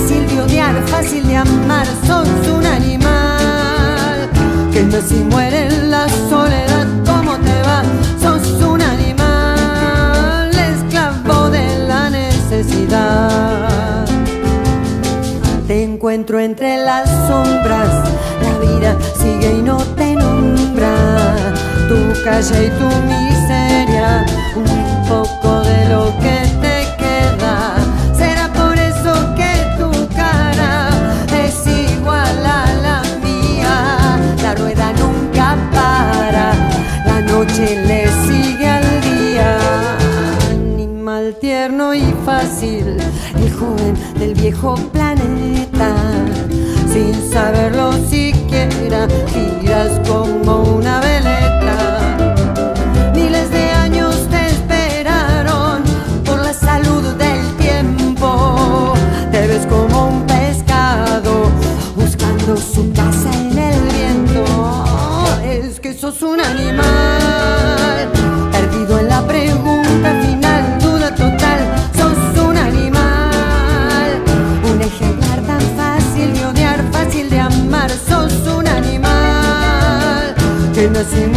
fácil de odiar, fácil de amar, sos un animal. Que no si muere en la soledad, ¿cómo te va? Sos un animal, esclavo de la necesidad. Te encuentro entre las sombras, la vida sigue y no te nombra. Tu calle y tu miseria, un poco de lo que noche le sigue al día. Animal tierno y fácil, el joven del viejo planeta. Sin saberlo siquiera, giras como una veleta. Miles de años te esperaron por la salud del tiempo. Te ves como un pescado buscando su casa en el viento. Es que sos un animal. Görmesin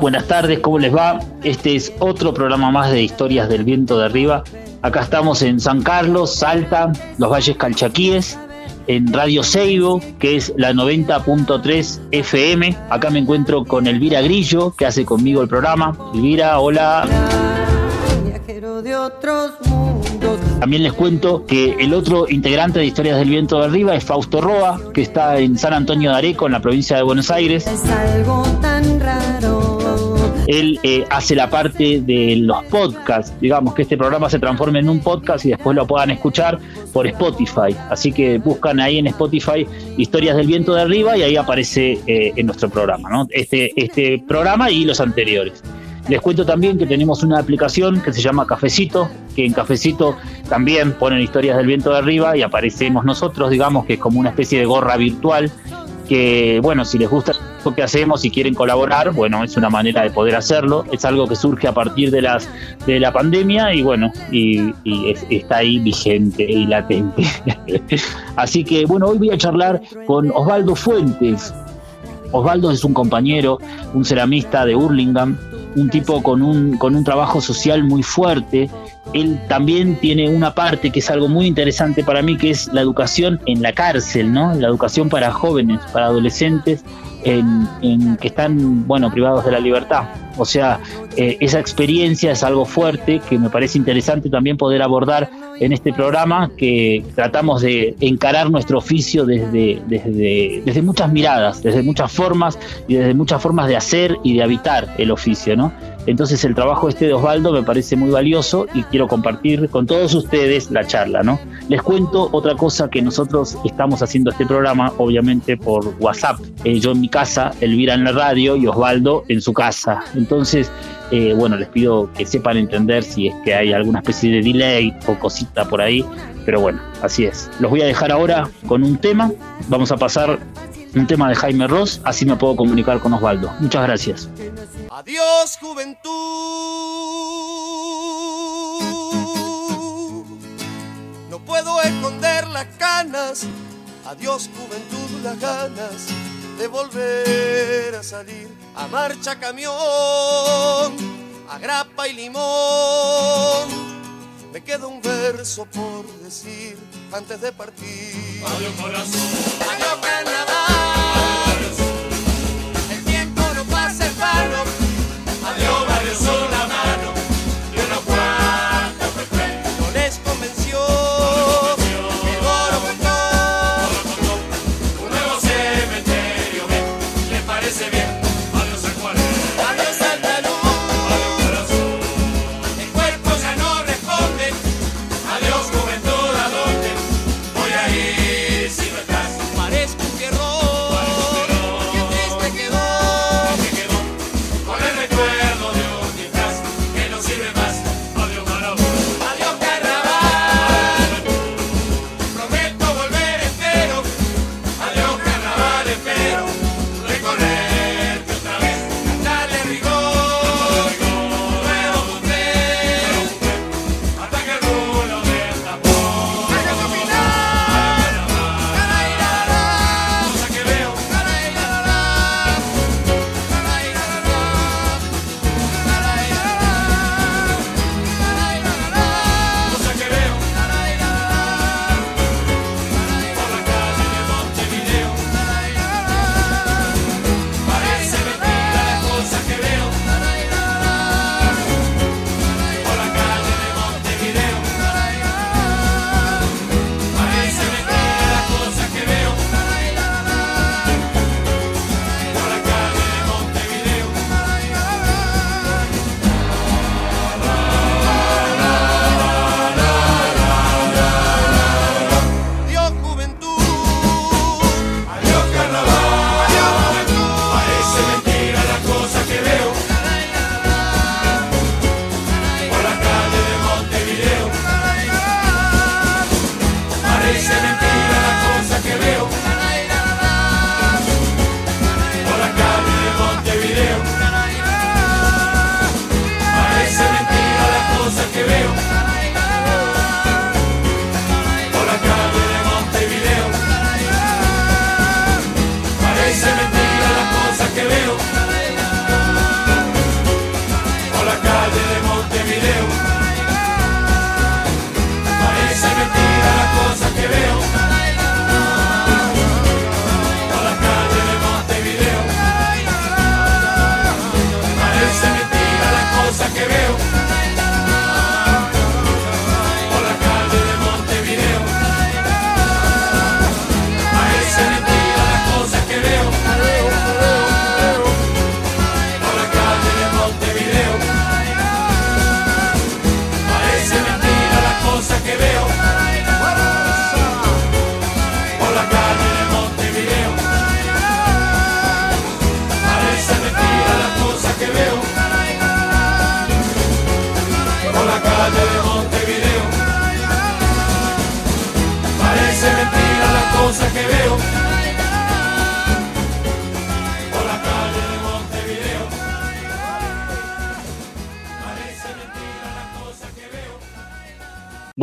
buenas tardes, ¿cómo les va? Este es otro programa más de Historias del Viento de Arriba. Acá estamos en San Carlos, Salta, los Valles Calchaquíes, en Radio Seibo, que es la 90.3 FM. Acá me encuentro con Elvira Grillo, que hace conmigo el programa. Elvira, hola. También les cuento que el otro integrante de Historias del Viento de Arriba es Fausto Roa, que está en San Antonio de Areco, en la provincia de Buenos Aires. Es algo tan raro. Él eh, hace la parte de los podcasts, digamos que este programa se transforme en un podcast y después lo puedan escuchar por Spotify. Así que buscan ahí en Spotify Historias del Viento de Arriba y ahí aparece eh, en nuestro programa, ¿no? Este, este programa y los anteriores. Les cuento también que tenemos una aplicación que se llama Cafecito, que en Cafecito también ponen historias del viento de arriba y aparecemos nosotros, digamos que es como una especie de gorra virtual que, bueno, si les gusta lo que hacemos y quieren colaborar, bueno, es una manera de poder hacerlo. Es algo que surge a partir de las de la pandemia y bueno, y, está ahí vigente y latente. Así que, bueno, hoy voy a charlar con Osvaldo Fuentes. Osvaldo es un compañero, un ceramista de Hurlingham, un tipo con un, con un trabajo social muy fuerte. Él también tiene una parte que es algo muy interesante para mí, que es la educación en la cárcel, ¿no? La educación para jóvenes, para adolescentes, en, que están, bueno, privados de la libertad. O sea, eh, esa experiencia es algo fuerte que me parece interesante también poder abordar en este programa, que tratamos de encarar nuestro oficio desde, desde, desde muchas miradas, desde muchas formas y desde muchas formas de hacer y de habitar el oficio, ¿no? Entonces el trabajo este de Osvaldo me parece muy valioso y quiero compartir con todos ustedes la charla, ¿no? Les cuento otra cosa que nosotros estamos haciendo este programa, obviamente por WhatsApp. Eh, yo en mi casa, Elvira en la radio y Osvaldo en su casa. Entonces, eh, bueno, les pido que sepan entender si es que hay alguna especie de delay o cosita por ahí, pero bueno, así es. Los voy a dejar ahora con un tema. Vamos a pasar un tema de Jaime Ross, así me puedo comunicar con Osvaldo. Muchas gracias. Adiós juventud. No puedo esconder las canas. Adiós juventud, las ganas de volver a salir a marcha camión, a grapa y limón. Me queda un verso por decir antes de partir. Adiós corazón. Adiós.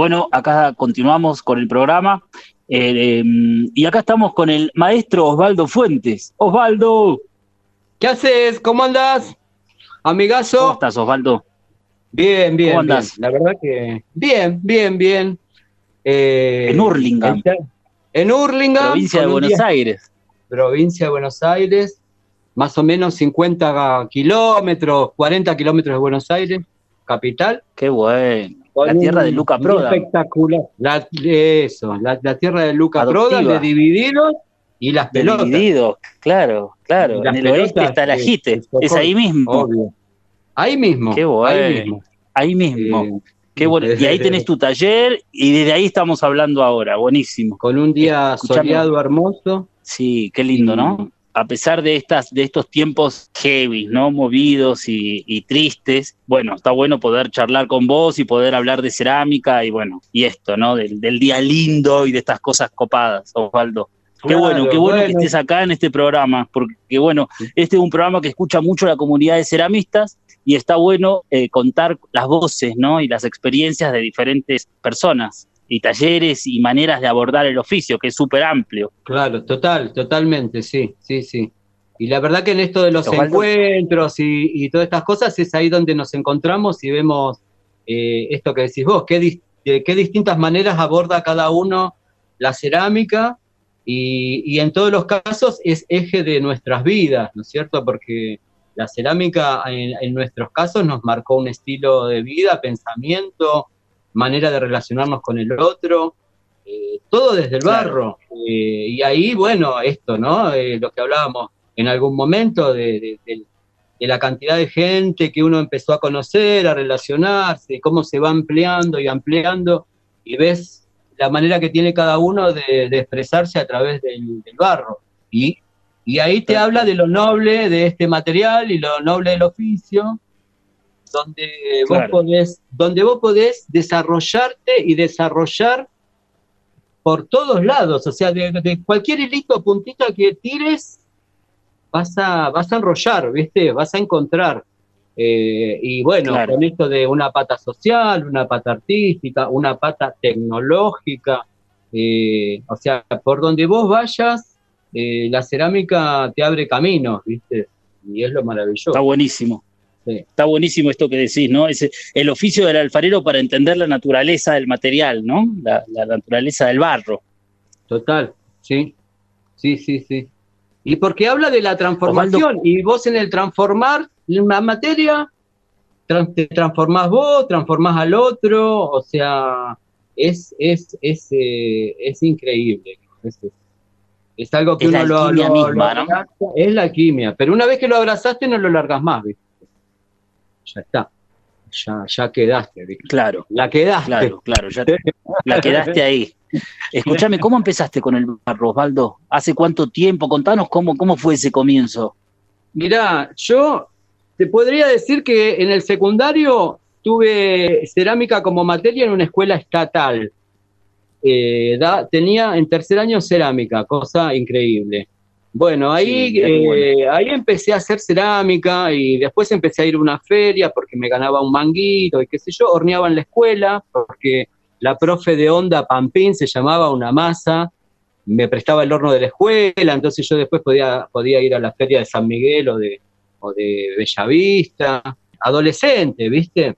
Bueno, acá continuamos con el programa. eh, em, y acá estamos con el maestro Osvaldo Fuentes. Osvaldo, ¿Qué haces? ¿Cómo andas? Amigazo. ¿Cómo estás, Osvaldo? Bien, bien. ¿Cómo andás? bien. La verdad que. Bien, bien, bien. Eh, En Hurlingham. En Hurlingham. Provincia de Buenos día- Aires. Provincia de Buenos Aires. Más o menos 50 kilómetros, 40 kilómetros de Buenos Aires, capital. Qué bueno. Con La tierra un- de Luca un Prodan. Espectacular. La- eso, la, la tierra de Luca Adoptiva. Prodan, de Divididos y las pelotas. Dividido, claro, claro. En el oeste está el ajite. Es ahí mismo. Obvio. Ahí mismo. Qué Ahí bueno. mismo. Ahí mismo. Eh, Qué bueno. Y ahí tenés tu taller y desde ahí estamos hablando ahora. Buenísimo. Con un día Escuchame. soleado hermoso. Sí, qué lindo, Y- ¿no? A pesar de estas, de estos tiempos heavy, ¿no? Movidos y, y tristes, bueno, está bueno poder charlar con vos y poder hablar de cerámica y bueno, y esto, ¿no? Del, del día lindo y de estas cosas copadas, Osvaldo. Qué Claro, bueno, qué bueno, que estés acá en este programa, porque bueno, este es un programa que escucha mucho la comunidad de ceramistas y está bueno eh, contar las voces, ¿no? Y las experiencias de diferentes personas y talleres y maneras de abordar el oficio, que es súper amplio. Claro, total, totalmente, sí, sí, sí. Y la verdad que en esto de los encuentros y, y todas estas cosas es ahí donde nos encontramos y vemos eh, esto que decís vos, qué, de qué distintas maneras aborda cada uno la cerámica y, y en todos los casos es eje de nuestras vidas, ¿no es cierto? Porque la cerámica en, en nuestros casos nos marcó un estilo de vida, pensamiento, manera de relacionarnos con el otro, eh, todo desde el Claro. barro. Eh, y ahí, bueno, esto, ¿no? Eh, lo que hablábamos en algún momento de, de- de- de la cantidad de gente que uno empezó a conocer, a relacionarse, cómo se va ampliando y ampliando, y ves la manera que tiene cada uno de, expresarse a través del, del barro. Y, y ahí te habla de lo noble de este material y lo noble del oficio, donde vos podés, donde vos podés desarrollarte y desarrollar por todos lados, o sea, de, de cualquier hilito o puntita que tires, vas a, vas a enrollar, ¿viste? Vas a encontrar. Eh, y bueno, Claro. con esto de una pata social, una pata artística, una pata tecnológica, eh, o sea, por donde vos vayas, eh, la cerámica te abre caminos, ¿viste? Y es lo maravilloso. Está buenísimo. Está buenísimo esto que decís, ¿no? Es el oficio del alfarero para entender la naturaleza del material, ¿no? La, la naturaleza del barro. Total, sí, sí, sí, sí. Y porque habla de la transformación, y vos en el transformar la materia, te transformás vos, transformás al otro, o sea, es, es, es, eh, es increíble. Es, es algo que Es uno la lo, lo- misma, lo ¿no? es la alquimia, pero una vez que lo abrazaste no lo largas más, ¿viste? Ya está, ya, ya quedaste, ¿viste? Claro, La quedaste. claro, claro. Ya la quedaste ahí. Escúchame, ¿cómo empezaste con el barro, Osvaldo? ¿Hace cuánto tiempo? Contanos cómo, cómo fue ese comienzo. Mirá, yo te podría decir que en el secundario tuve cerámica como materia en una escuela estatal. Eh, da- tenía en tercer año cerámica, cosa increíble. Bueno, ahí, eh, ahí empecé a hacer cerámica y después empecé a ir a una feria porque me ganaba un manguito y qué sé yo, horneaba en la escuela porque la profe de onda Pampín se llamaba una masa, me prestaba el horno de la escuela, entonces yo después podía, podía ir a la feria de San Miguel o de, o de Bellavista, adolescente, ¿viste?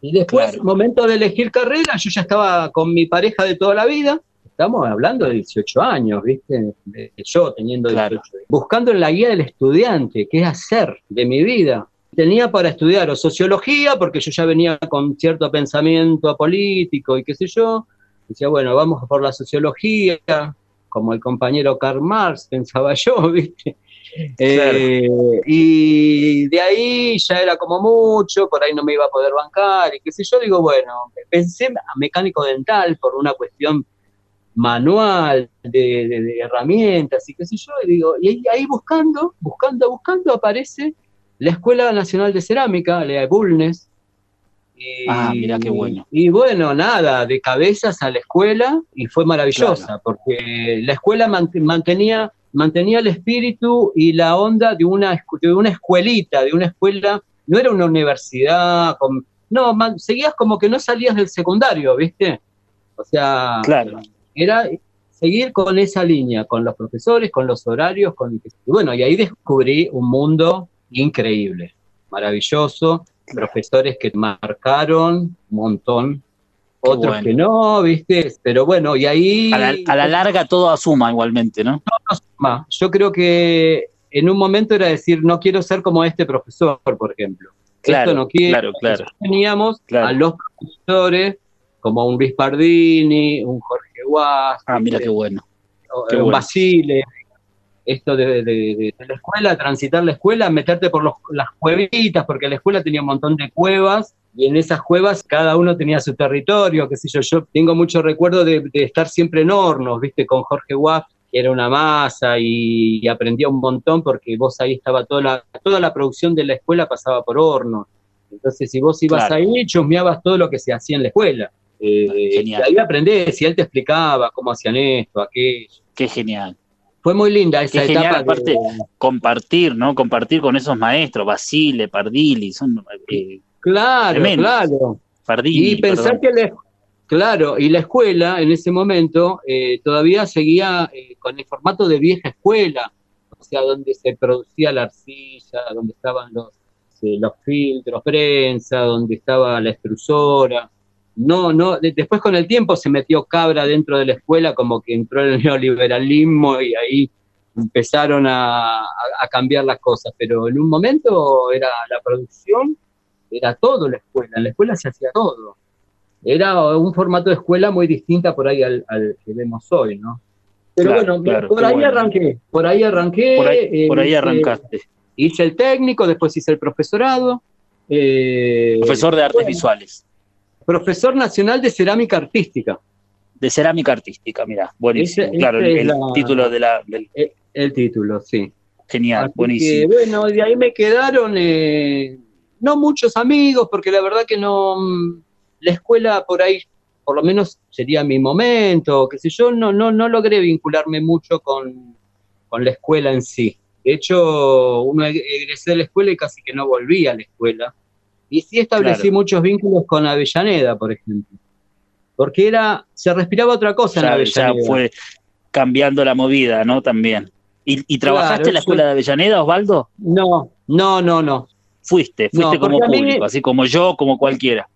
Y después, Claro. momento de elegir carrera, yo ya estaba con mi pareja de toda la vida, estamos hablando de 18 años, ¿viste? De- yo teniendo 18 Claro. años. Buscando en la guía del estudiante, qué hacer de mi vida. Tenía para estudiar o sociología, porque yo ya venía con cierto pensamiento político y qué sé yo. Decía, bueno, vamos por la sociología, como el compañero Karl Marx, pensaba yo, ¿viste? Eh, y de ahí ya era como mucho, por ahí no me iba a poder bancar y qué sé yo. Digo, bueno, pensé a mecánico dental por una cuestión manual de, de- de herramientas y qué sé yo. Y digo, y ahí, ahí buscando, buscando, buscando, aparece la Escuela Nacional de Cerámica, la de Bulnes. Y- Ah, mirá qué bueno. Y bueno, nada, de cabezas a la escuela y fue maravillosa, porque la escuela mant- mantenía, mantenía el espíritu y la onda de una, de una escuelita, de una escuela, no era una universidad, con- no, man- seguías como que no salías del secundario, ¿viste? O sea, Claro. Era seguir con esa línea, con los profesores, con los horarios, con y bueno, y ahí descubrí un mundo increíble, maravilloso, profesores que marcaron un montón, Qué otros bueno. que no, ¿viste? Pero bueno, y ahí... A la, a la larga todo asuma igualmente, ¿no? Ma, Yo creo que en un momento era decir, no quiero ser como este profesor, por ejemplo. Claro, Esto no quiero. claro, claro. Teníamos Claro. a los profesores como un Luis Pardini, un Jorge Ah, mira qué bueno. o- qué un bueno. Basile. Esto de, de- de- de la escuela, transitar la escuela, meterte por los- las cuevitas, porque la escuela tenía un montón de cuevas y en esas cuevas cada uno tenía su territorio, qué sé yo. Yo tengo mucho recuerdo de, de estar siempre en hornos, viste, con Jorge Waff, que era una masa y, y aprendía un montón porque vos ahí estaba toda la, toda la producción de la escuela pasaba por hornos. Entonces, si vos ibas Claro. ahí, chusmeabas todo lo que se hacía en la escuela. Eh, Genial. y ahí aprendés, y él te explicaba cómo hacían esto, aquello. Qué genial. Fue muy linda esa Qué genial, etapa. aparte, de- Compartir, ¿no? Compartir con esos maestros, Basile, Pardili, son eh, claro, claro. Pardini, Y pensar perdón. que la, claro, y la escuela en ese momento eh, todavía seguía eh, con el formato de vieja escuela, o sea, donde se producía la arcilla, donde estaban los, eh, los filtros, prensa, donde estaba la extrusora. No, no, de- después con el tiempo se metió cabra dentro de la escuela, como que entró el neoliberalismo y ahí empezaron a, cambiar las cosas, pero en un momento era la producción, era todo la escuela, en la escuela se hacía todo. Era un formato de escuela muy distinta por ahí al, al que vemos hoy, ¿no? Pero Claro, bueno, claro, por ahí bueno. arranqué, por ahí arranqué. Por ahí, eh, por ahí hice- arrancaste. Hice el técnico, después hice el profesorado. eh, Profesor de artes bueno, visuales, Profesor nacional de cerámica artística. de cerámica artística, mira, buenísimo. Claro, el, la- título de la, del El título, sí. genial, Así buenísimo. que, bueno, de ahí me quedaron eh, no muchos amigos, porque la verdad que no. mm, La escuela por ahí, por lo menos sería mi momento, qué sé yo, no, no, no logré vincularme mucho con, con la escuela en sí. De hecho, uno eg- egresé de la escuela y casi que no volví a la escuela. Y sí establecí Claro. muchos vínculos con Avellaneda, por ejemplo. Porque era, se respiraba otra cosa en ya, ya Avellaneda. fue cambiando la movida, ¿no? También. ¿Y, y trabajaste Claro, en la escuela de Avellaneda, Osvaldo? No, no, no, no. Fuiste, fuiste No, como mí- público, así como yo, como cualquiera.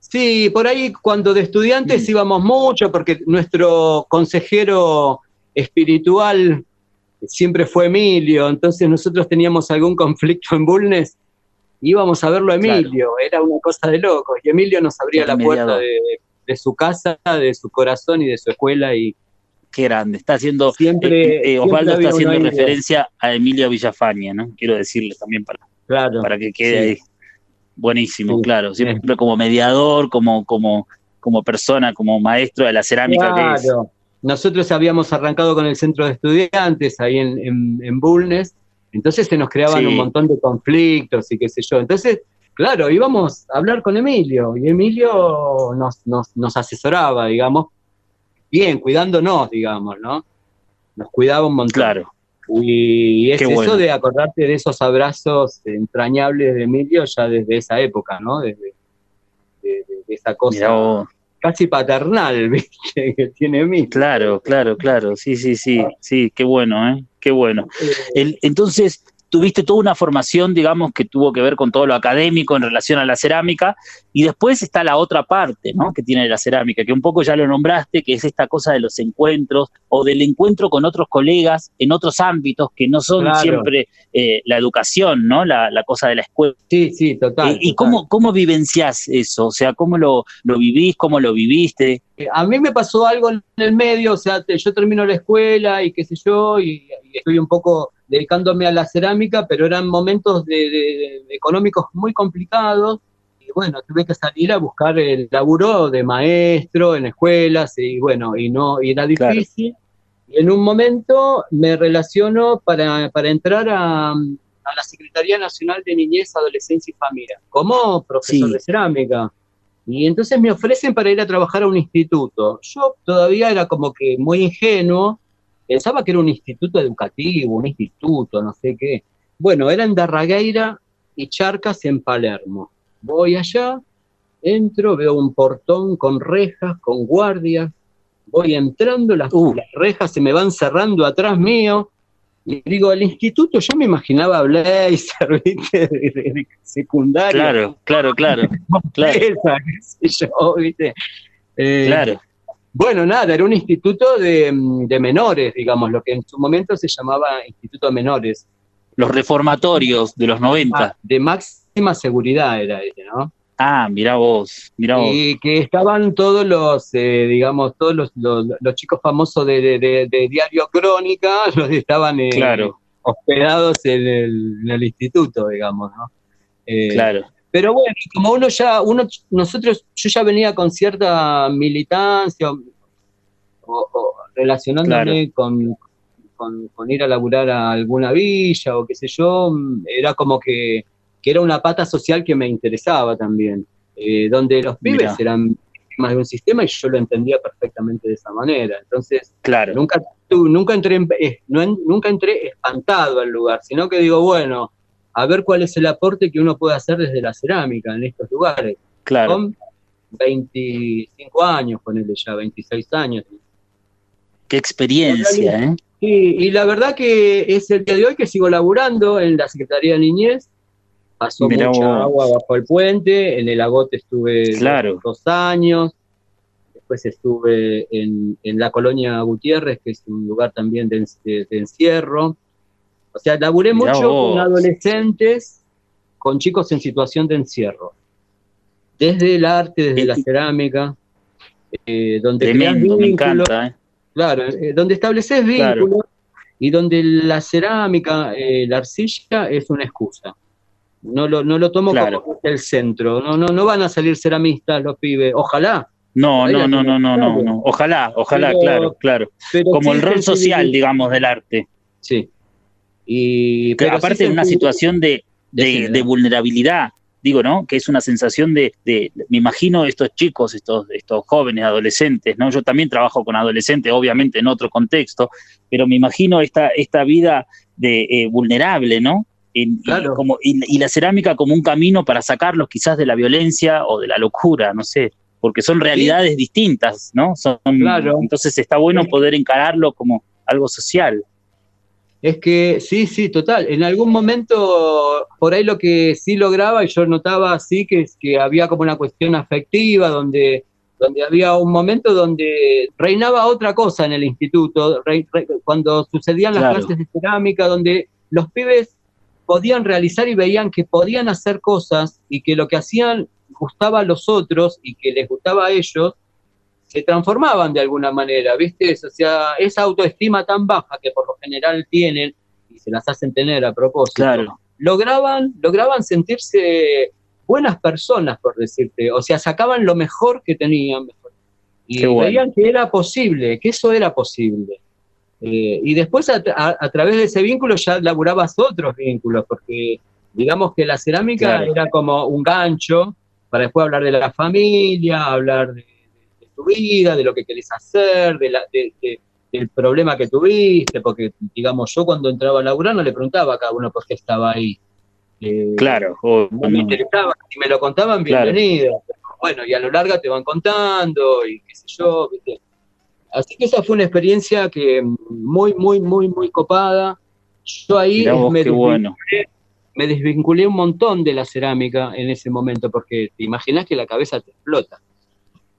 Sí, por ahí cuando de estudiantes Mm. íbamos mucho, porque nuestro consejero espiritual siempre fue Emilio, entonces nosotros teníamos algún conflicto en Bulnes, íbamos a verlo a Emilio, era una cosa de locos, y Emilio nos abría la puerta de, de su casa, de su corazón y de su escuela, y Qué grande. Está haciendo, siempre... eh, eh, Osvaldo siempre está haciendo referencia a Emilio Villafaña, ¿no? Quiero decirle también para, Claro, para que quede Sí. ahí. Buenísimo, Sí. claro. Siempre como mediador, como, como, como persona, como maestro de la cerámica que es. Claro. Nosotros habíamos arrancado con el centro de estudiantes ahí en, en, en Bulnes, entonces se nos creaban Sí. un montón de conflictos y qué sé yo. Entonces, claro, íbamos a hablar con Emilio y Emilio nos, nos, nos asesoraba, digamos, bien, cuidándonos, digamos, ¿no? Nos cuidaba un montón. Claro, Y es eso de acordarte de esos abrazos entrañables de Emilio ya desde esa época, ¿no? Desde de, de- de esa cosa. Casi paternal, ¿viste? Que tiene Emilio. claro, claro, claro. Sí, sí, sí, sí, qué bueno, ¿eh? Qué bueno. Eh, El- entonces, tuviste toda una formación, digamos, que tuvo que ver con todo lo académico en relación a la cerámica, y después está la otra parte, ¿no? Que tiene la cerámica, que un poco ya lo nombraste, que es esta cosa de los encuentros o del encuentro con otros colegas en otros ámbitos que no son Claro. siempre eh, la educación, ¿no? La, la cosa de la escuela. Sí, sí, total. Eh, ¿Y total. cómo, cómo vivenciás eso? O sea, ¿cómo lo, lo vivís? ¿Cómo lo viviste? Eh, A mí me pasó algo en el medio, o sea, te- yo termino la escuela y qué sé yo, y, y estoy un poco dedicándome a la cerámica, pero eran momentos de, de- económicos muy complicados, y bueno, tuve que salir a buscar el laburo de maestro en escuelas, y bueno, y no, y era Claro. difícil. Y en un momento me relaciono para, para entrar a, a la Secretaría Nacional de Niñez, Adolescencia y Familia, como profesor Sí. de cerámica. Y entonces me ofrecen para ir a trabajar a un instituto. Yo todavía era como que muy ingenuo, pensaba que era un instituto educativo, un instituto, no sé qué. Bueno, era en Darragueira y Charcas en Palermo. Voy allá, entro, veo un portón con rejas, con guardias, voy entrando, las, Uh. las rejas se me van cerrando atrás mío, Y digo, el instituto, yo me imaginaba Blazer, ¿viste? De, de- de secundaria. Claro, claro, claro, claro. Eh, claro. Bueno, nada, era un instituto de, mm, de menores, digamos, lo que en su momento se llamaba Instituto de Menores. Los reformatorios de los 90. Ah, de máxima seguridad era ese, ¿no? Ah, mirá vos, mirá vos. Y que estaban todos los, eh, digamos, todos los, los, los chicos famosos de, de- de- de Diario Crónica, los estaban eh, Claro, hospedados en el, en el instituto, digamos, ¿no? Eh, claro, Pero bueno, como uno ya, uno, nosotros, yo ya venía con cierta militancia o, o relacionándome con, con, con ir a laburar a alguna villa o qué sé yo, era como que, que era una pata social que me interesaba también, eh, donde los pibes Mirá. eran víctimas de un sistema y yo lo entendía perfectamente de esa manera. Entonces, claro. nunca, nunca, entré, en- eh, no nunca entré espantado al lugar, sino que digo, bueno, a ver cuál es el aporte que uno puede hacer desde la cerámica en estos lugares. Claro, Con 25 años, ponele ya, 26 años. qué experiencia, ¿eh? Sí, y la verdad que es el día de hoy que sigo laburando en la Secretaría de Niñez. Pasó Mirá mucha vos. agua bajo el puente, en el agote estuve Claro. dos, años, después estuve en, en la colonia Gutiérrez, que es un lugar también de, de- de encierro. O sea, laburé Mirá mucho vos. con adolescentes, con chicos en situación de encierro. Desde el arte, desde la cerámica, eh, donde Tremendo, me encanta, ¿eh? Claro, eh, donde estableces Claro. vínculos y donde la cerámica, eh, la arcilla es una excusa. No lo, no lo tomo Claro. como el centro. No, no, no van a salir ceramistas los pibes. Ojalá. No, no, no, no, no, no, no. Ojalá, ojalá, Pero- claro, claro. Pero Como el rol social, digamos, del arte. Sí. Y, pero aparte de una situación de, de, vulnerabilidad, digo, ¿no? Que es una sensación de, de- me imagino estos chicos, estos, estos jóvenes, adolescentes, ¿no? Yo también trabajo con adolescentes, obviamente en otro contexto, pero me imagino esta, esta vida de eh, vulnerable, ¿no? En- y Claro. como, y, y la cerámica como un camino para sacarlos quizás de la violencia o de la locura, no sé, porque son realidades distintas, ¿no? Son, Claro. Entonces está bueno poder encararlo como algo social. Es que sí, sí, total. En algún momento, por ahí lo que sí lograba, y yo notaba así, que es que había como una cuestión afectiva, donde, donde había un momento donde reinaba otra cosa en el instituto, re- cuando sucedían las Claro. clases de cerámica, donde los pibes podían realizar y veían que podían hacer cosas y que lo que hacían gustaba a los otros y que les gustaba a ellos, se transformaban de alguna manera, ¿viste? O sea, esa autoestima tan baja que por lo general tienen y se las hacen tener a propósito, Claro, lograban, lograban sentirse buenas personas, por decirte, o sea, sacaban lo mejor que tenían y bueno. veían que era posible, que eso era posible. Eh, y después a, a- a través de ese vínculo ya laburabas otros vínculos, porque digamos que la cerámica Claro. era como un gancho para después hablar de la familia, hablar de tu vida, de lo que querés hacer, de la, de- de- del problema que tuviste, porque digamos yo cuando entraba a laburar no le preguntaba a cada uno por qué estaba ahí. Eh, claro. no me interesaba, si me lo contaban, bienvenido. Bueno, y a lo largo te van contando y qué sé yo, ¿viste? Así que esa fue una experiencia que muy, muy, muy, muy copada. Yo ahí vos, me, qué desvin- bueno. me desvinculé un montón de la cerámica en ese momento, porque te imaginas que la cabeza te explota.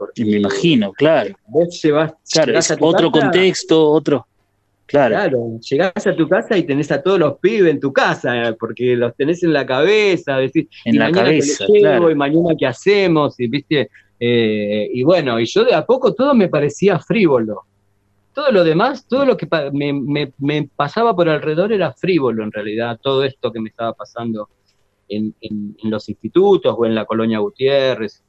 Porque Y me imagino, claro. Vos llevas, Claro, llegás es a tu otro casa, contexto, otro. Claro, Claro, llegás a tu casa y tenés a todos los pibes en tu casa, porque los tenés en la cabeza, decís, en y la mañana cabeza, que le llevo, claro. y mañana qué hacemos, y viste, Eh, y bueno, y yo de a poco todo me parecía frívolo. Todo lo demás, todo lo que me, me- me pasaba por alrededor era frívolo en realidad, todo esto que me estaba pasando en, en- en los institutos o en la colonia Gutiérrez.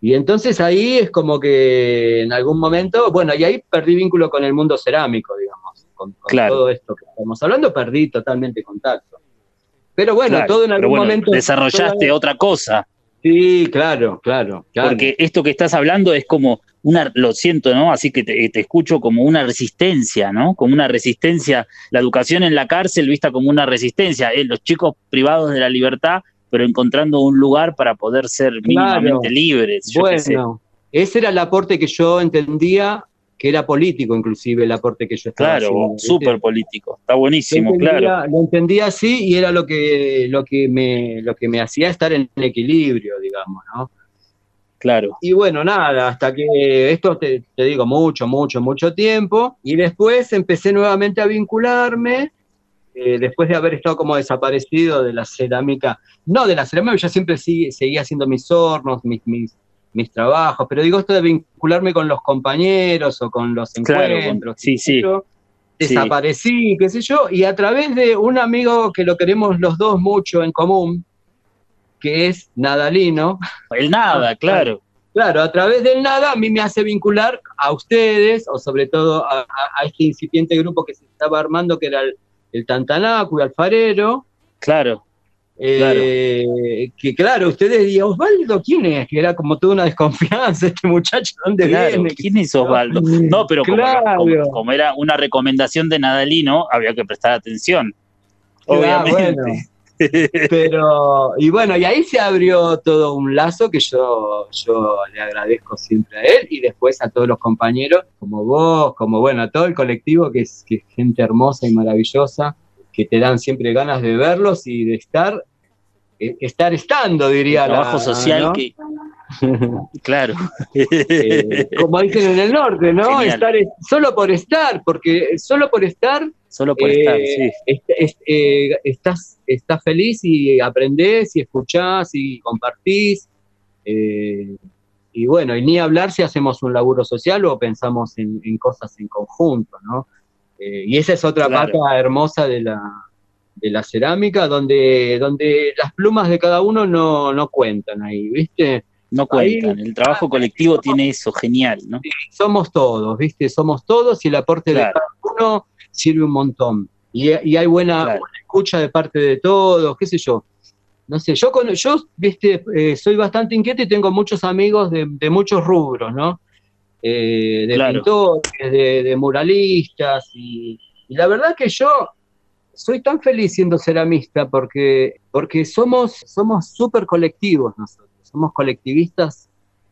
Y entonces ahí es como que en algún momento, bueno, y ahí perdí vínculo con el mundo cerámico, digamos, con, con Claro. todo esto que estamos hablando, perdí totalmente contacto. Pero bueno, Claro, todo en algún bueno, momento... desarrollaste otra cosa, Sí, claro, claro, claro. porque esto que estás hablando es como una, lo siento, ¿no? Así que te, te escucho como una resistencia, ¿no? Como una resistencia, la educación en la cárcel vista como una resistencia, eh, los chicos privados de la libertad, pero encontrando un lugar para poder ser mínimamente libres. yo qué sé. Bueno, ese era el aporte que yo entendía que era político inclusive el aporte que yo estaba Claro, súper político. Está buenísimo, entendía, claro. lo entendía así y era lo que, lo que me, lo que me hacía estar en equilibrio, digamos, ¿no? Claro. Y bueno, nada, hasta que esto te, te digo mucho, mucho, mucho tiempo. Y después empecé nuevamente a vincularme, eh, después de haber estado como desaparecido de la cerámica. No, de la cerámica, yo siempre sí- seguía haciendo mis hornos, mis, mis, mis trabajos, pero digo esto de vincularme con los compañeros o con los Claro, encuentros. sí, sé sí. yo. Sí. Desaparecí, qué sé yo, y a través de un amigo que lo queremos los dos mucho en común, que es Nadalino, El nada, claro. Claro, a través del nada a mí me hace vincular a ustedes, o sobre todo a, a- a este incipiente grupo que se estaba armando, que era el, el Tantanacu y Alfarero. Claro. eh, Que claro, ustedes dirían, Osvaldo, ¿quién es? Que era como toda una desconfianza, este muchacho, ¿dónde Claro, viene? ¿quién es Osvaldo? No, pero como, Claro. como- como era una recomendación de Nadalino, había que prestar atención. Obviamente. bueno. Pero, y bueno, y ahí se abrió todo un lazo que yo, yo le agradezco siempre a él y después a todos los compañeros, como vos, como bueno, a todo el colectivo que es, que es gente hermosa y maravillosa, que te dan siempre ganas de verlos y de estar, eh, estar estando, diría El la- trabajo social ¿no? que. Claro. Eh, como dicen en el norte, ¿no? Genial. Estar es- solo por estar, porque solo por estar Solo por eh, estar, sí. est- est- eh, estás, estás feliz y aprendés y escuchás y compartís. eh, y bueno, y ni hablar si hacemos un laburo social o pensamos en, en cosas en conjunto, ¿no? Y esa es otra Claro. pata hermosa de la, de la cerámica, donde, donde las plumas de cada uno no, no cuentan ahí, ¿viste? No ahí- cuentan. El trabajo colectivo tiene eso, genial, ¿no? somos todos, ¿viste? Somos todos y el aporte de cada uno sirve un montón. Y, y hay buena, Claro. buena escucha de parte de todos, qué sé yo. No sé, yo, con, yo ¿viste? Eh, soy bastante inquieto y tengo muchos amigos de, de muchos rubros, ¿no? Eh, de Claro. pintores, de, de muralistas, y, y la verdad que yo soy tan feliz siendo ceramista porque, porque somos somos súper colectivos nosotros, somos colectivistas.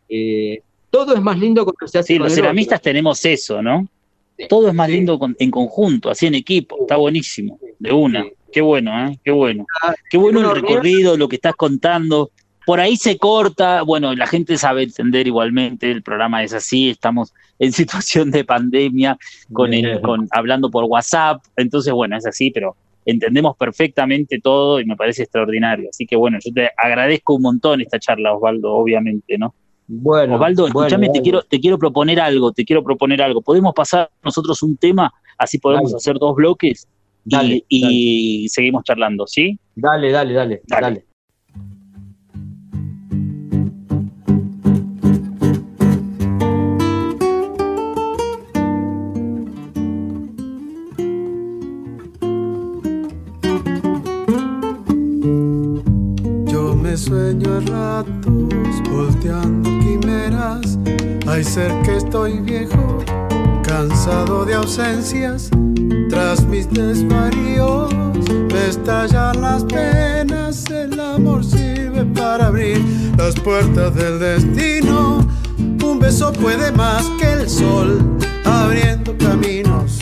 eh, todo es más lindo cuando se hace Sí, con los otro. ceramistas tenemos eso, ¿no? Todo es más lindo con- en conjunto, así en equipo. Está buenísimo. De una. Qué bueno, ¿eh? Qué bueno. Ah, Qué bueno el recorrido, lo que estás contando. Por ahí se corta, bueno, la gente sabe entender igualmente, el programa es así, estamos en situación de pandemia, con el, con, hablando por WhatsApp, entonces bueno, es así, pero entendemos perfectamente todo y me parece extraordinario. Así que bueno, yo te agradezco un montón esta charla, Osvaldo, obviamente, ¿no? Bueno, Osvaldo, bueno, escúchame, te dale. quiero, te quiero proponer algo, te quiero proponer algo. ¿Podemos pasar nosotros un tema? Así podemos Dale. hacer dos bloques y, Dale, y seguimos charlando, ¿sí? Dale, dale, dale, Dale. Sueño a ratos volteando quimeras. Hay ser que estoy viejo, cansado de ausencias. Tras mis desvaríos me estallan las penas. El amor sirve para abrir las puertas del destino. Un beso puede más que el sol, abriendo caminos.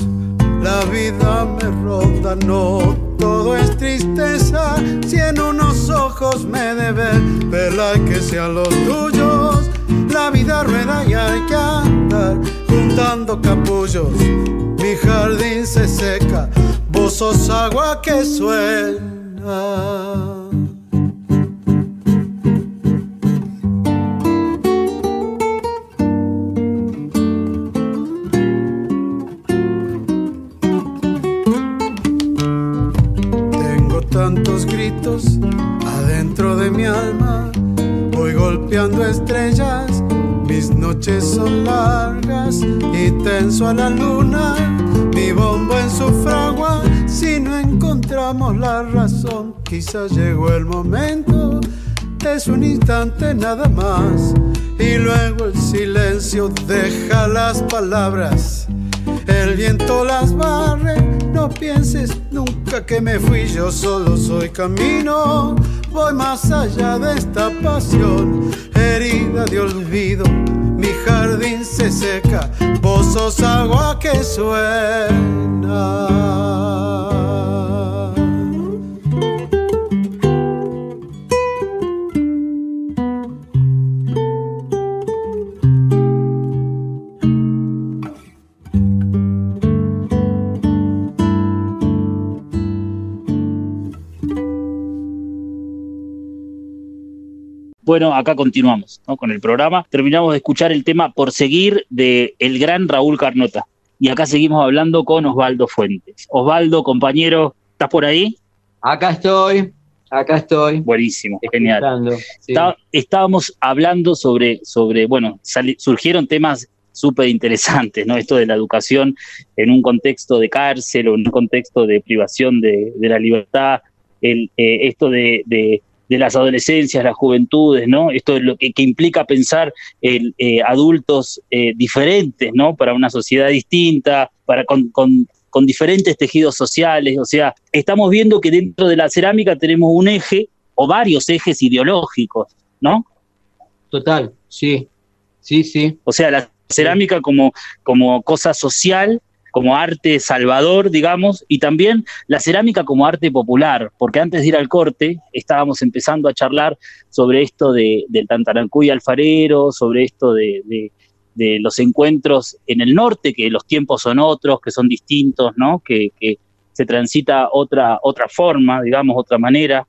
La vida me ronda, no todo es tristeza. Si en unos ojos me deben verla que sean los tuyos. La vida rueda y hay que andar juntando capullos. Mi jardín se seca, vos sos agua que suena. Y tenso a la luna, mi bombo en su fragua, si no encontramos la razón, quizás llegó el momento, es un instante nada más, y luego el silencio deja las palabras. El viento las barre, no pienses nunca que me fui, yo solo soy camino. Voy más allá de esta pasión, herida de olvido, mi jardín se seca, sos agua que suena. Bueno, acá continuamos con el programa. Terminamos de escuchar el tema Por seguir de el gran Raúl Carnota. Y acá seguimos hablando con Osvaldo Fuentes. Osvaldo, compañero, ¿estás por ahí? Acá estoy, acá estoy. Buenísimo, genial. estábamos hablando sobre, sobre bueno, surgieron temas súper interesantes, ¿no? Esto de la educación en un contexto de cárcel o en un contexto de privación de, la libertad, el, eh, esto de de las adolescencias, las juventudes, ¿no? Esto es lo que, implica pensar en eh, adultos eh, diferentes, ¿no? Para una sociedad distinta, para con, diferentes tejidos sociales. O sea, estamos viendo que dentro de la cerámica tenemos un eje o varios ejes ideológicos, ¿no? Total, sí, sí, sí. O sea, la cerámica como, como cosa social como arte salvador, digamos, y también la cerámica como arte popular, porque antes de ir al corte estábamos empezando a charlar sobre esto de, del Tantarancuy alfarero, sobre esto de, los encuentros en el norte, que los tiempos son otros, que son distintos, ¿no? que, se transita otra, otra forma, digamos, otra manera.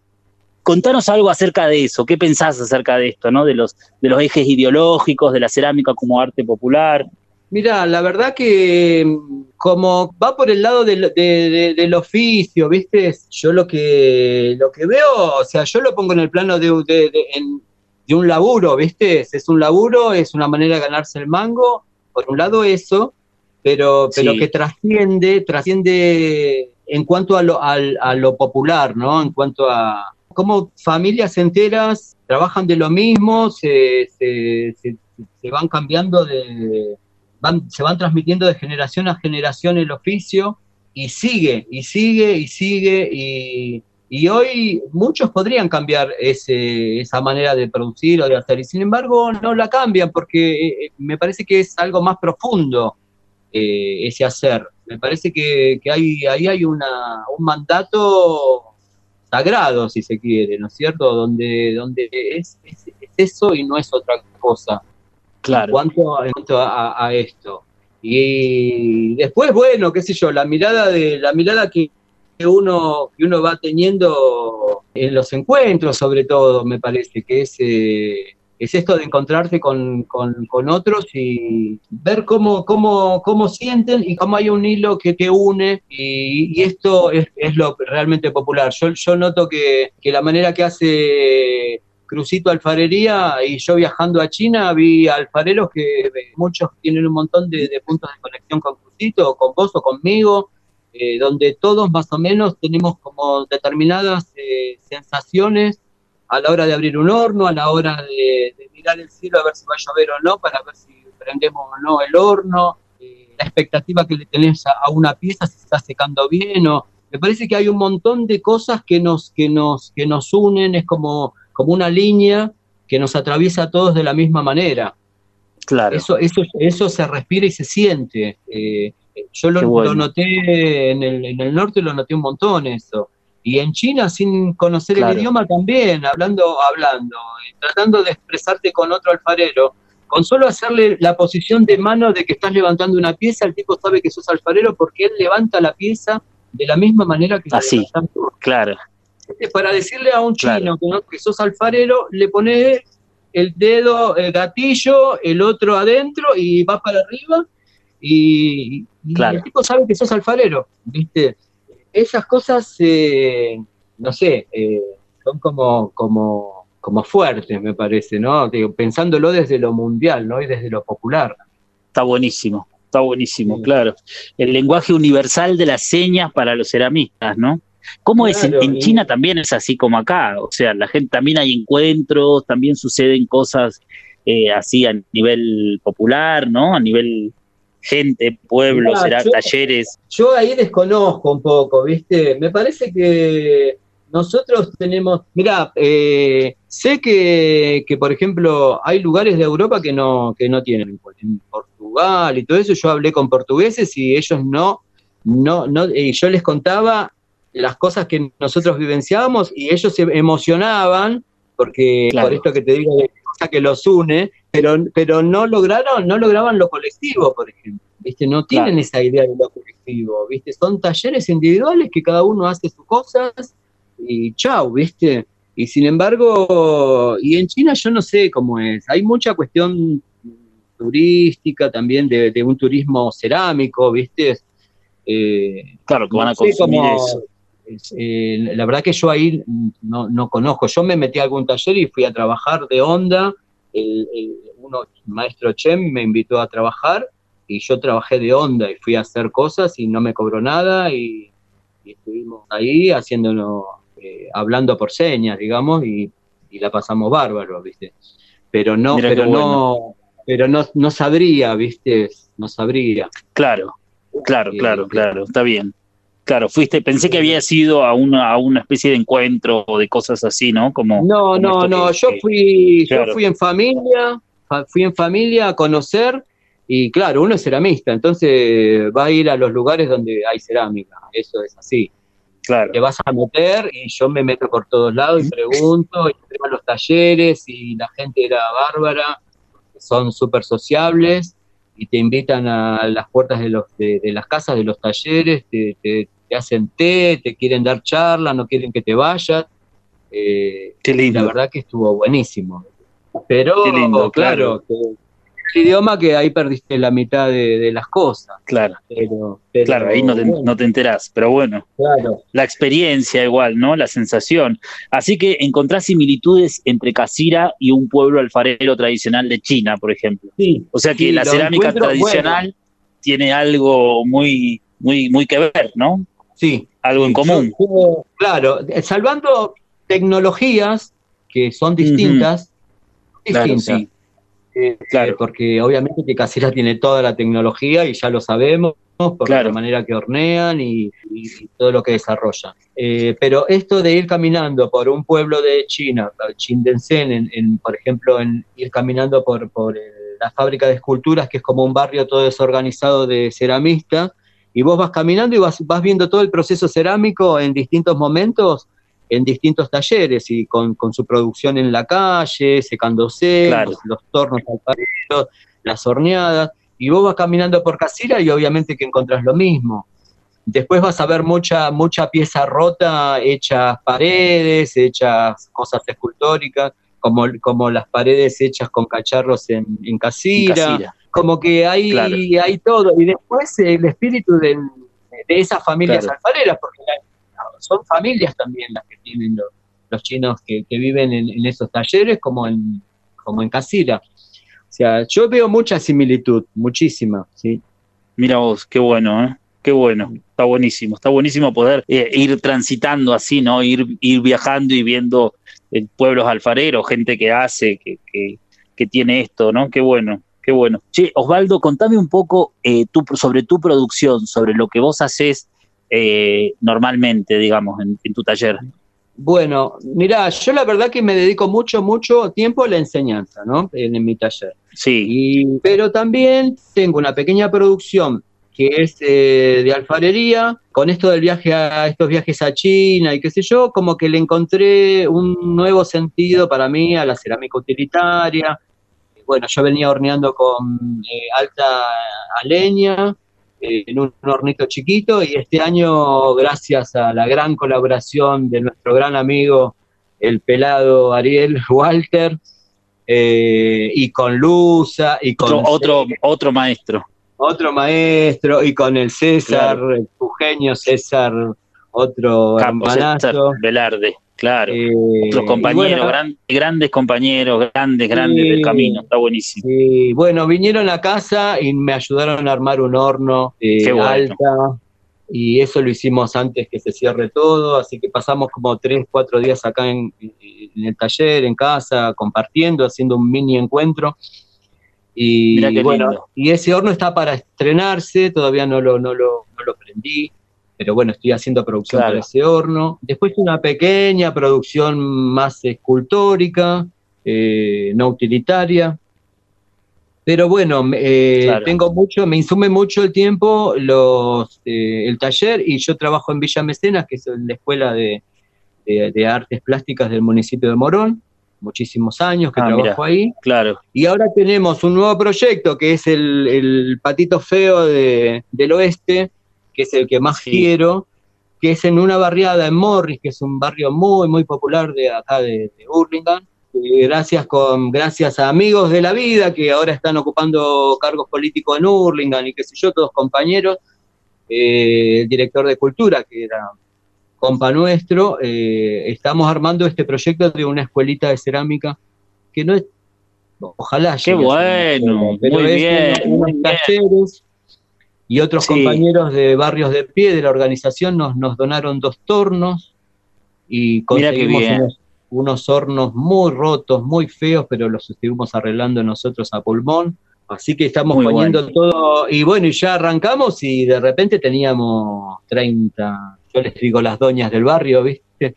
Contanos algo acerca de eso, ¿qué pensás acerca de esto, ¿no? de, los, de los ejes ideológicos, de la cerámica como arte popular? Mira, la verdad que mm, como va por el lado del, del oficio, ¿viste? Yo lo que, lo que veo, o sea, yo lo pongo en el plano de, de, un laburo, ¿viste? Es un laburo, es una manera de ganarse el mango, por un lado eso, pero, pero que trasciende, trasciende en cuanto a lo, a lo popular, ¿no? En cuanto a cómo familias enteras trabajan de lo mismo, se, se, se van cambiando de se van transmitiendo de generación a generación el oficio y sigue, y sigue, y sigue, y, hoy muchos podrían cambiar ese, esa manera de producir o de hacer, y sin embargo no la cambian porque eh, eh, me parece que es algo más profundo eh, ese hacer. Me parece que, hay, ahí hay una, un mandato sagrado, si se quiere, ¿no es cierto? Donde, donde es, es eso y no es otra cosa. Claro. En cuanto, a, esto. Y después, bueno, qué sé yo, la mirada de la mirada que uno, que uno va teniendo en los encuentros, sobre todo, me parece, que es, eh, es esto de encontrarse con, otros y ver cómo, cómo, cómo sienten y cómo hay un hilo que te une y, esto es, es, lo realmente popular. Yo, yo noto que, que la manera que hace Crucito Alfarería y yo viajando a China vi alfareros que eh, muchos tienen un montón de, puntos de conexión con Crucito, con vos o conmigo, eh, donde todos más o menos tenemos como determinadas eh, sensaciones a la hora de abrir un horno, a la hora de, mirar el cielo a ver si va a llover o no, para ver si prendemos o no el horno, la expectativa que le tenés a, una pieza, si está secando bien o... Me parece que hay un montón de cosas que nos, que nos, que nos unen, es como como una línea que nos atraviesa a todos de la misma manera. Claro. Eso, eso, eso se respira y se siente. Eh, yo lo, noté en el, en el norte, lo noté un montón eso. Y en China, sin conocer el idioma también, hablando, hablando, tratando de expresarte con otro alfarero, con solo hacerle la posición de mano de que estás levantando una pieza, el tipo sabe que sos alfarero porque él levanta la pieza de la misma manera que Así, claro. Este, para decirle a un chino que, sos alfarero, le pones el dedo, el gatillo, el otro adentro y va para arriba y, el tipo sabe que sos alfarero, ¿viste? Esas cosas, eh, no sé, eh, son como, como, como fuertes, me parece, ¿no? pensándolo desde lo mundial, ¿no? Y desde lo popular. Está buenísimo, está buenísimo, claro. El lenguaje universal de las señas para los ceramistas, ¿no? ¿Cómo es? En, China también es así como acá, o sea, la gente también hay encuentros, también suceden cosas eh, así a nivel popular, ¿no? A nivel gente, pueblo, talleres. Yo ahí desconozco un poco, ¿viste? Me parece que Nosotros tenemos, mira, eh, sé que, que, por ejemplo, hay lugares de Europa que no, que no tienen, en Portugal y todo eso, yo hablé con portugueses y ellos no, no, no, y yo les contaba las cosas que nosotros vivenciábamos y ellos se emocionaban, porque Claro. por esto que te digo que los une, pero, pero no lograron, no lograban lo colectivo, por ejemplo. ¿Viste? No tienen Claro. esa idea de lo colectivo, ¿viste? Son talleres individuales que cada uno hace sus cosas y chau, ¿viste? Y sin embargo, y en China yo no sé cómo es, hay mucha cuestión turística también de, de un turismo cerámico, ¿viste? Eh, Claro, que van a consumir cómo- eso. Eh, la verdad que yo ahí no, no conozco. Yo me metí a algún taller y fui a trabajar de onda. El, el- uno, maestro Chem me invitó a trabajar y yo trabajé de onda y fui a hacer cosas y no me cobró nada y, y estuvimos ahí haciéndonos, eh, hablando por señas, digamos, y, y la pasamos bárbaro, ¿viste? Pero no, Mira pero bueno. no, pero no, no sabría, ¿viste? No sabría. Claro, claro, Eh, claro, claro, está bien. Claro, fuiste, pensé que había sido a una, a una especie de encuentro o de cosas así, ¿no? Como, No, como no, no, que- yo fui, claro. yo fui en familia, fa- fui en familia a conocer y claro, uno es ceramista, entonces va a ir a los lugares donde hay cerámica, eso es así. claro, Te vas a meter y yo me meto por todos lados y pregunto, y a los talleres y la gente era bárbara, son súper sociables y te invitan a las puertas de, los, de, de las casas, de los talleres, te, te- te hacen té, te quieren dar charla, no quieren que te vayas. Eh, qué lindo. la verdad que estuvo buenísimo. Pero, Qué lindo, claro, que el idioma que ahí perdiste la mitad de, de las cosas. Claro, Pero, pero, claro, ahí no te, no te enterás, pero bueno, claro. la experiencia igual, ¿no? La sensación. Así que encontrás similitudes entre Casira y un pueblo alfarero tradicional de China, por ejemplo. Sí, O sea que Sí, la cerámica tradicional tiene algo muy, muy, muy que ver, ¿no? Sí. Algo en común. claro, eh, salvando tecnologías que son distintas, distintas, sí. eh, claro. porque obviamente que Casera tiene toda la tecnología y ya lo sabemos por Claro. la manera que hornean y, y todo lo que desarrollan. Eh, pero esto de ir caminando por un pueblo de China, Chindensen, en, en, por ejemplo, en ir caminando por, por el- la fábrica de esculturas, que es como un barrio todo desorganizado de ceramistas, y vos vas caminando y vas, vas viendo todo el proceso cerámico en distintos momentos, en distintos talleres, y con, con su producción en la calle, secándose, Claro. los, los tornos alfareros, las horneadas, y vos vas caminando por Casira y obviamente que encontrás lo mismo. Después vas a ver mucha, mucha pieza rota, hechas paredes, hechas cosas escultóricas, como, como las paredes hechas con cacharros en, en En Casira Casira. Como que hay, Claro. hay todo. Y después el espíritu del- de esas familias Claro. alfareras, porque son familias también las que tienen los, los chinos que, que viven en, en esos talleres como en, como en Casira. O sea, yo veo mucha similitud, muchísima, ¿sí? Mira vos, qué bueno, ¿eh? Qué bueno, está buenísimo, está buenísimo poder eh, ir transitando así, ¿no? Ir, ir viajando y viendo eh, pueblos alfareros, gente que hace, que, que, que tiene esto, ¿no? Qué bueno, qué bueno. Che, Osvaldo, contame un poco eh, tu, sobre tu producción, sobre lo que vos haces eh, normalmente, digamos, en, en tu taller. Bueno, mira, yo la verdad que me dedico mucho, mucho tiempo a la enseñanza, ¿no? En, en mi taller. Sí, Y, pero también tengo una pequeña producción que es eh, de alfarería, con esto del viaje a estos viajes a China y qué sé yo, como que le encontré un nuevo sentido para mí a la cerámica utilitaria. Bueno, yo venía horneando con eh, alta a leña, eh, en un hornito chiquito, y este año, gracias a la gran colaboración de nuestro gran amigo, el pelado Ariel Walter, eh, y con Luza, y con otro, otro, otro maestro. otro maestro, y con el César, el pujeño César, otro Capo César hermanazo. Velarde, claro. eh, compañeros, bueno, gran- grandes compañeros, grandes, grandes del camino, está buenísimo. sí, bueno, vinieron a casa y me ayudaron a armar un horno eh, bueno. alta, y eso lo hicimos antes que se cierre todo, así que pasamos como tres, cuatro días acá en, en el taller, en casa, compartiendo, haciendo un mini encuentro. Y bueno, y ese horno está para estrenarse, todavía no lo, no lo, no lo prendí. Pero bueno, estoy haciendo producción Claro. para ese horno. Después una pequeña producción más escultórica, eh, no utilitaria. Pero bueno, eh, Claro. tengo mucho, me insume mucho el tiempo los, eh, el taller y yo trabajo en Villa Mecenas, que es la escuela de, de- de artes plásticas del municipio de Morón, muchísimos años que Ah, trabajo ahí. Claro. Y ahora tenemos un nuevo proyecto que es el, el patito feo de- del oeste, que es el que más Sí. quiero, que es en una barriada en Morris, que es un barrio muy, muy popular de acá de, de Hurlingham. Eh, gracias, con, gracias a amigos de la vida que ahora están ocupando cargos políticos en Hurlingham y qué sé yo, todos compañeros. Eh, el director de cultura, que era compa nuestro, eh, estamos armando este proyecto de una escuelita de cerámica que no es, ojalá Qué bueno, muy bien, unos- unos muy bien. Y otros Sí. compañeros de barrios de pie de la organización nos, nos donaron dos tornos y conseguimos unos, unos hornos muy rotos, muy feos, pero los estuvimos arreglando nosotros a pulmón. Así que estamos Muy poniendo todo, y bueno, y ya arrancamos y de repente teníamos 30, yo les digo las doñas del barrio, ¿viste?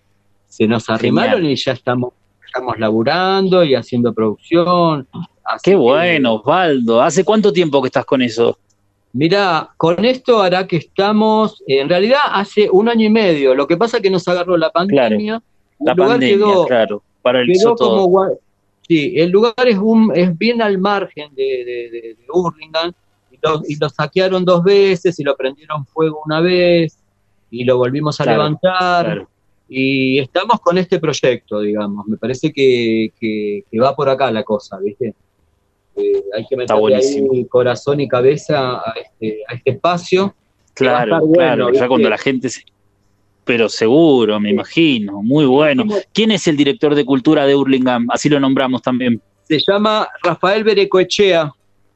Se nos arrimaron y ya estamos, estamos laburando y haciendo producción. Así Qué bueno, Osvaldo. ¿Hace cuánto tiempo que estás con eso? Mirá, con esto hará que estamos, en realidad hace un año y medio, lo que pasa es que nos agarró la pandemia, La el lugar pandemia, quedó, claro. Quedó todo. como sí, el lugar es un es bien al margen de, de, de, de Hurlingham y lo, y lo saquearon dos veces y lo prendieron fuego una vez y lo volvimos a Claro, levantar Claro. y estamos con este proyecto, digamos, me parece que, que, que va por acá la cosa, ¿viste? Eh, hay que meterle ahí corazón y cabeza a este, a este espacio. Claro, bueno, claro. Ya cuando la gente se... Pero seguro, me imagino. Muy bueno. ¿Quién es el director de cultura de Hurlingham? Así lo nombramos también. Se llama Rafael Berecoechea,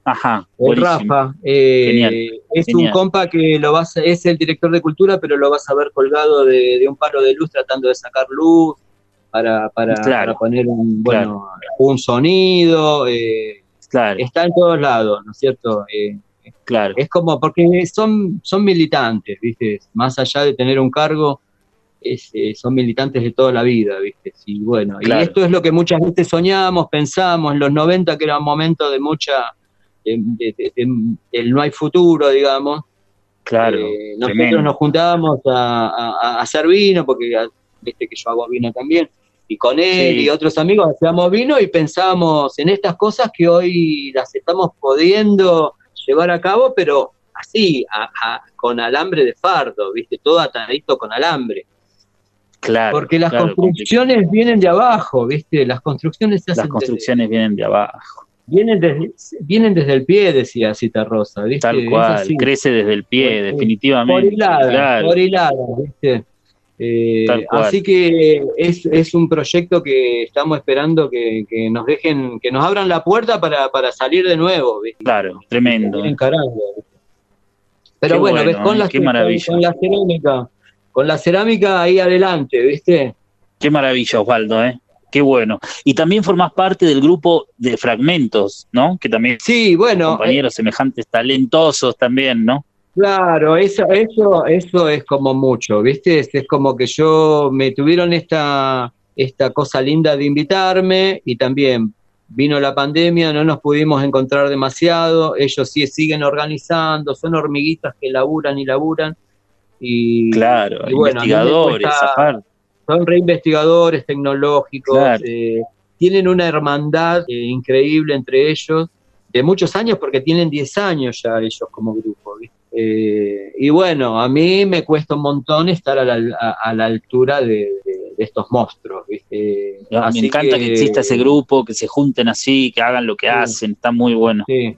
Ajá. El buenísimo. Rafa, eh, Genial, es genial. un compa que lo vas a- es el director de cultura, pero lo vas a ver colgado de, de un palo de luz tratando de sacar luz para, para, Claro, para poner un, bueno, un sonido, eh, Claro, está en todos lados, ¿no es cierto? Eh, claro. es como, porque son, son militantes, ¿viste? Más allá de tener un cargo, es, eh, son militantes de toda la vida, ¿viste? Y bueno, Claro. y esto es lo que muchas veces soñamos, pensamos en los 90, que era un momento de mucha, de, de- de- de- del no hay futuro, digamos. Claro. Eh, nosotros tremendo. nos juntábamos a, a- a hacer vino, porque viste que yo hago vino también, y con él Sí. y otros amigos hacíamos vino y pensábamos en estas cosas que hoy las estamos pudiendo llevar a cabo, pero así, a- a- con alambre de fardo, viste, todo atadito con alambre. Claro. porque las claro, construcciones vienen de abajo, viste, las construcciones se Las construcciones vienen de abajo. vienen, desde, vienen desde el pie, decía Cita Rosa, viste. Tal cual. Crece desde el pie, Por- definitivamente. por hilada, claro. por hilada, ¿viste? Eh, así que es, es un proyecto que estamos esperando que, que nos dejen, que nos abran la puerta para, para salir de nuevo, ¿viste? Claro, tremendo. Pero Qué bueno, bueno, ves, con, ¿eh? la, Qué con- maravilla. con la cerámica, con la cerámica ahí adelante, ¿viste? Qué maravilla, Osvaldo, ¿eh? Qué bueno. Y también formás parte del grupo de fragmentos, ¿no? Que también Sí, bueno, compañeros semejantes, talentosos también, ¿no? Claro, eso, eso, eso es como mucho, ¿viste? Es, es como que yo me tuvieron esta, esta cosa linda de invitarme y también vino la pandemia, no nos pudimos encontrar demasiado, ellos sí siguen organizando, son hormiguitas que laburan y laburan. Y, Claro, y bueno, investigadores, cuesta- son reinvestigadores tecnológicos, Claro. eh, tienen una hermandad eh, increíble entre ellos, de muchos años, porque tienen 10 años ya ellos como grupo. ¿viste? Eh, y bueno, a mí me cuesta un montón estar a la, a- a la altura de, de- de estos monstruos. ¿viste? Así me encanta que, exista ese grupo, que se junten así, que hagan lo que Sí. hacen, está muy bueno. sí.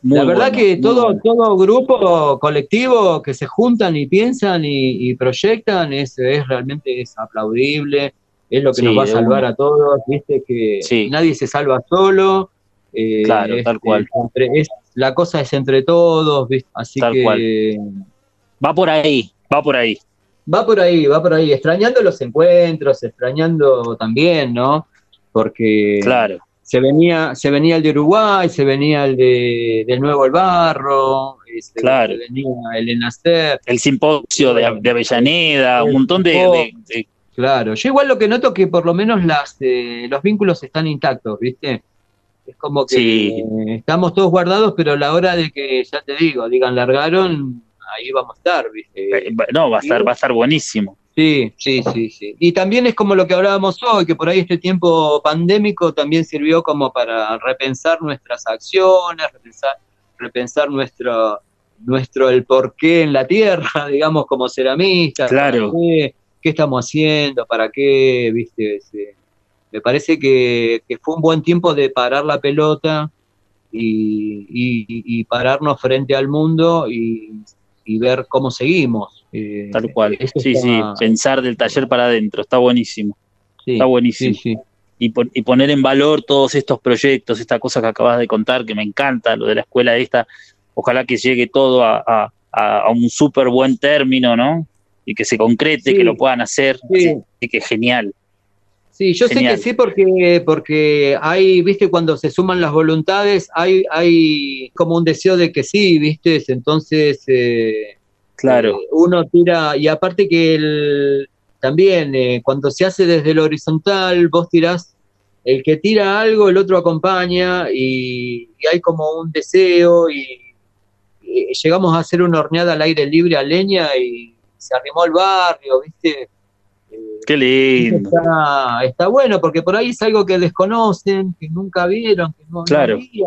Muy la verdad bueno, que todo, bueno. todo grupo colectivo que se juntan y piensan y, y proyectan es, es realmente es aplaudible, es lo que Sí, nos va a salvar a todos, viste que nadie se salva solo. eh, Claro, es- tal cual. es entre- es- la cosa es entre todos, ¿viste? así Tal que cual. Va por ahí, va por ahí. va por ahí, va por ahí, extrañando los encuentros, extrañando también, ¿no? Porque Claro. se venía, se venía el de Uruguay, se venía el de, Nuevo El Barro, este, Claro. se venía el Enacer, El simposio de, de Avellaneda, un montón de, de- de- claro. Yo igual lo que noto que por lo menos las, eh, los vínculos están intactos, ¿viste? Es como que Sí. estamos todos guardados, pero a la hora de que, ya te digo, digan largaron, ahí vamos a estar, ¿viste? eh, no, va a estar, va a estar buenísimo. Sí, sí, sí, sí. Y también es como lo que hablábamos hoy, que por ahí este tiempo pandémico también sirvió como para repensar nuestras acciones, repensar, repensar nuestro, nuestro el porqué en la tierra, digamos, como ceramistas. Claro. ¿para ¿Qué, qué estamos haciendo? ¿Para qué? ¿Viste? Ese- me parece que, que fue un buen tiempo de parar la pelota y, y- y pararnos frente al mundo y, y ver cómo seguimos. Eh, Tal cual. Sí, sí, pensar del taller para adentro, está buenísimo. sí, Está buenísimo. sí, sí. Y, y poner en valor todos estos proyectos, esta cosa que acabas de contar, que me encanta, lo de la escuela esta, ojalá que llegue todo a, a- a- a un súper buen término, ¿no? Y que se concrete, que lo puedan hacer, Sí. y que genial. Sí, yo Genial. sé que sí porque, porque hay, viste, cuando se suman las voluntades, hay, hay como un deseo de que sí, viste, entonces eh, Claro, eh, uno tira, y aparte que el, también eh, cuando se hace desde lo horizontal, vos tirás, el que tira algo, el otro acompaña, y, y hay como un deseo, y, y llegamos a hacer una horneada al aire libre a leña, y se arrimó el barrio, viste. Qué lindo. Está, está bueno, porque por ahí es algo que desconocen, que nunca vieron, que no, Claro. había,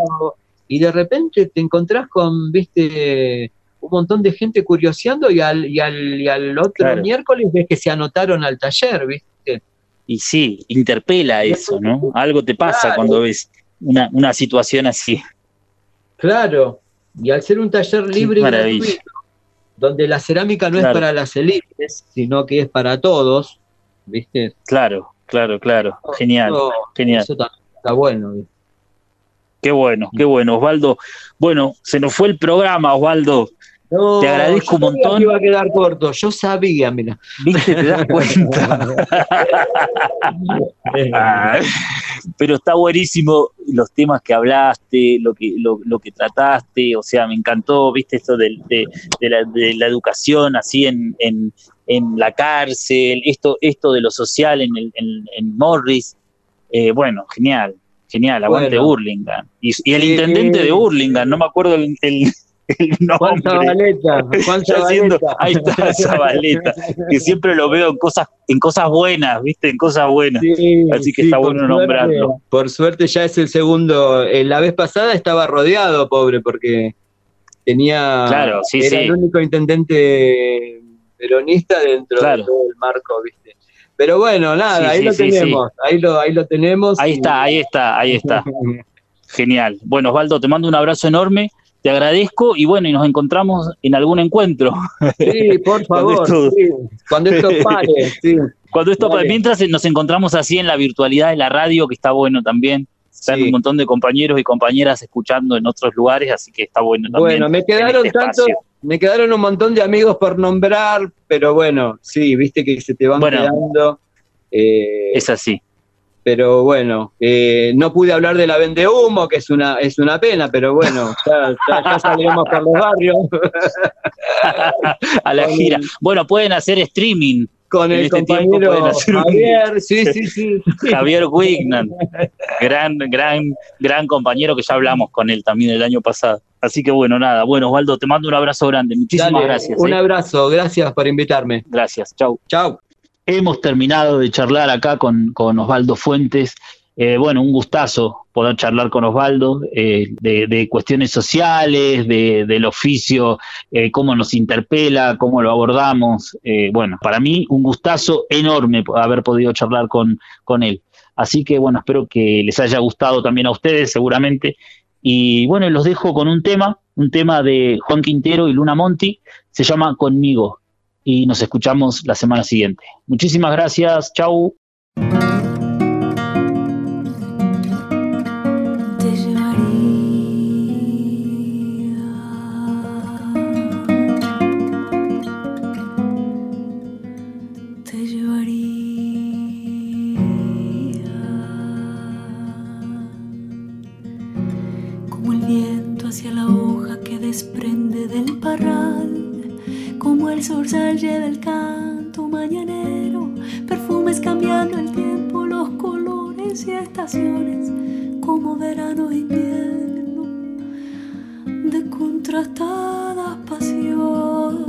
y de repente te encontrás con, viste, un montón de gente curioseando y al, y al, y al otro Claro. miércoles ves que se anotaron al taller, ¿viste? Y sí, interpela eso, ¿no? Algo te pasa Claro. cuando ves una, una situación así. Claro, y al ser un taller libre y gratuito, donde la cerámica no Claro. es para las élites, sino que es para todos, ¿viste? Claro, claro, claro. Genial, Eso- genial. Eso está bueno, ¿viste? Qué bueno, qué bueno, Osvaldo. Bueno, se nos fue el programa, Osvaldo. No, Te agradezco yo un sabía montón. que iba a quedar corto, yo sabía, mira. ¿Viste? ¿Te das cuenta? Pero está buenísimo los temas que hablaste, lo que, lo, lo que trataste, o sea, me encantó, viste, esto de la, de la educación así en, en, en la cárcel, esto, esto de lo social en, el, en, en Morris. Eh, bueno, genial, genial, aguante Bueno. Hurlingham. Y, y el intendente de Hurlingham, no me acuerdo el, el, el Juan nombre. Zabaleta, Juan haciendo- ahí está Zabaleta, que siempre lo veo en cosas, en cosas buenas, viste, en cosas buenas. Sí, Así que sí, está bueno suerte- nombrarlo. Por suerte ya es el segundo. eh, la vez pasada estaba rodeado, pobre, porque tenía. Claro, sí, era sí. el único intendente peronista dentro Claro. de todo el marco, ¿viste? Pero bueno, nada, Sí, ahí sí, lo sí, tenemos. Ahí, lo, ahí lo tenemos. Ahí y- está, ahí está, ahí está. Genial. Bueno, Osvaldo, te mando un abrazo enorme, te agradezco y bueno, y nos encontramos en algún encuentro. Sí, por favor. Cuando esto pare, sí. Cuando esto, Dale. mientras nos encontramos así en la virtualidad de la radio, que está bueno también. Están Sí. un montón de compañeros y compañeras escuchando en otros lugares, así que está bueno también. Bueno, me en quedaron este. Me quedaron un montón de amigos por nombrar, pero bueno, sí, viste que se te van Bueno. quedando. eh, Es así. pero bueno, eh, no pude hablar de la vende humo, que es una, es una pena, pero bueno, ya, ya, ya salimos por los barrios a la gira. Bueno, pueden hacer streaming. con el este compañero hacer Javier, sí, sí, sí. Javier Wignan, gran, gran, gran compañero que ya hablamos con él también el año pasado. Así que bueno, nada. Bueno, Osvaldo, te mando un abrazo grande. Muchísimas Dale, gracias. Un eh. abrazo, gracias por invitarme. Gracias. Chau. Chao. Hemos terminado de charlar acá con, con Osvaldo Fuentes. Eh, bueno, un gustazo poder charlar con Osvaldo eh, de, de cuestiones sociales, de, del oficio, eh, cómo nos interpela, cómo lo abordamos. Eh, bueno, para mí un gustazo enorme haber podido charlar con, con él. Así que bueno, espero que les haya gustado también a ustedes seguramente. Y bueno, los dejo con un tema, un tema de Juan Quintero y Luna Monti, se llama Conmigo y nos escuchamos la semana siguiente. Muchísimas gracias, chau. como el zorzal lleva el canto mañanero, perfumes cambiando el tiempo, los colores y estaciones, como verano e invierno, de contrastadas pasiones.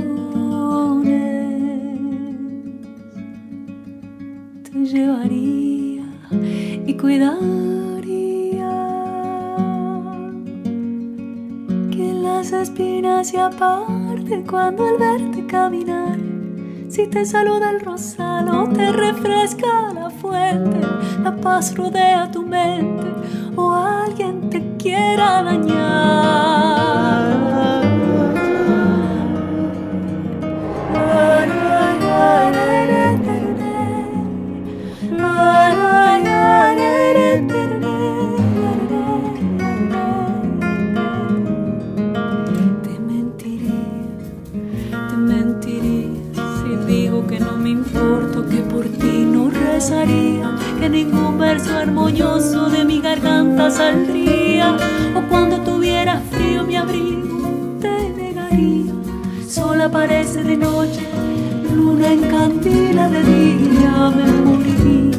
Te llevaría y cuidar se aparte cuando al verte caminar. Si te saluda el rosal o te refresca la fuente, la paz rodea tu mente o alguien te quiera dañar. De mi garganta saldría, o cuando tuviera frío mi abrigo te negaría. Sola parece de noche, luna en de día, me moriría,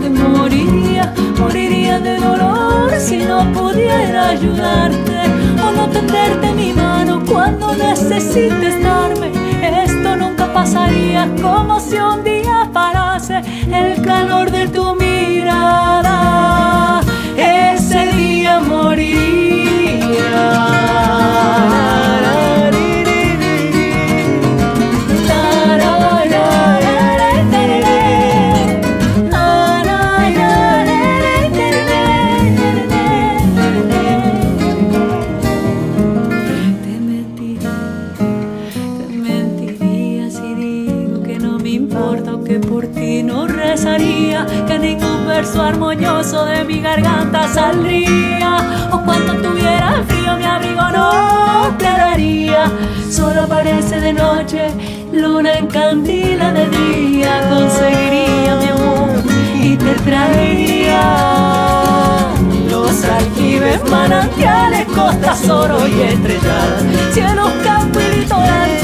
me moriría, moriría de dolor si no pudiera ayudarte o no tenderte mi mano cuando necesites darme. Esto nunca pasaría como si un día parase el calor de tu mirada. Manantiales, costas, oro y estrelladas, cielos, campo y litoral,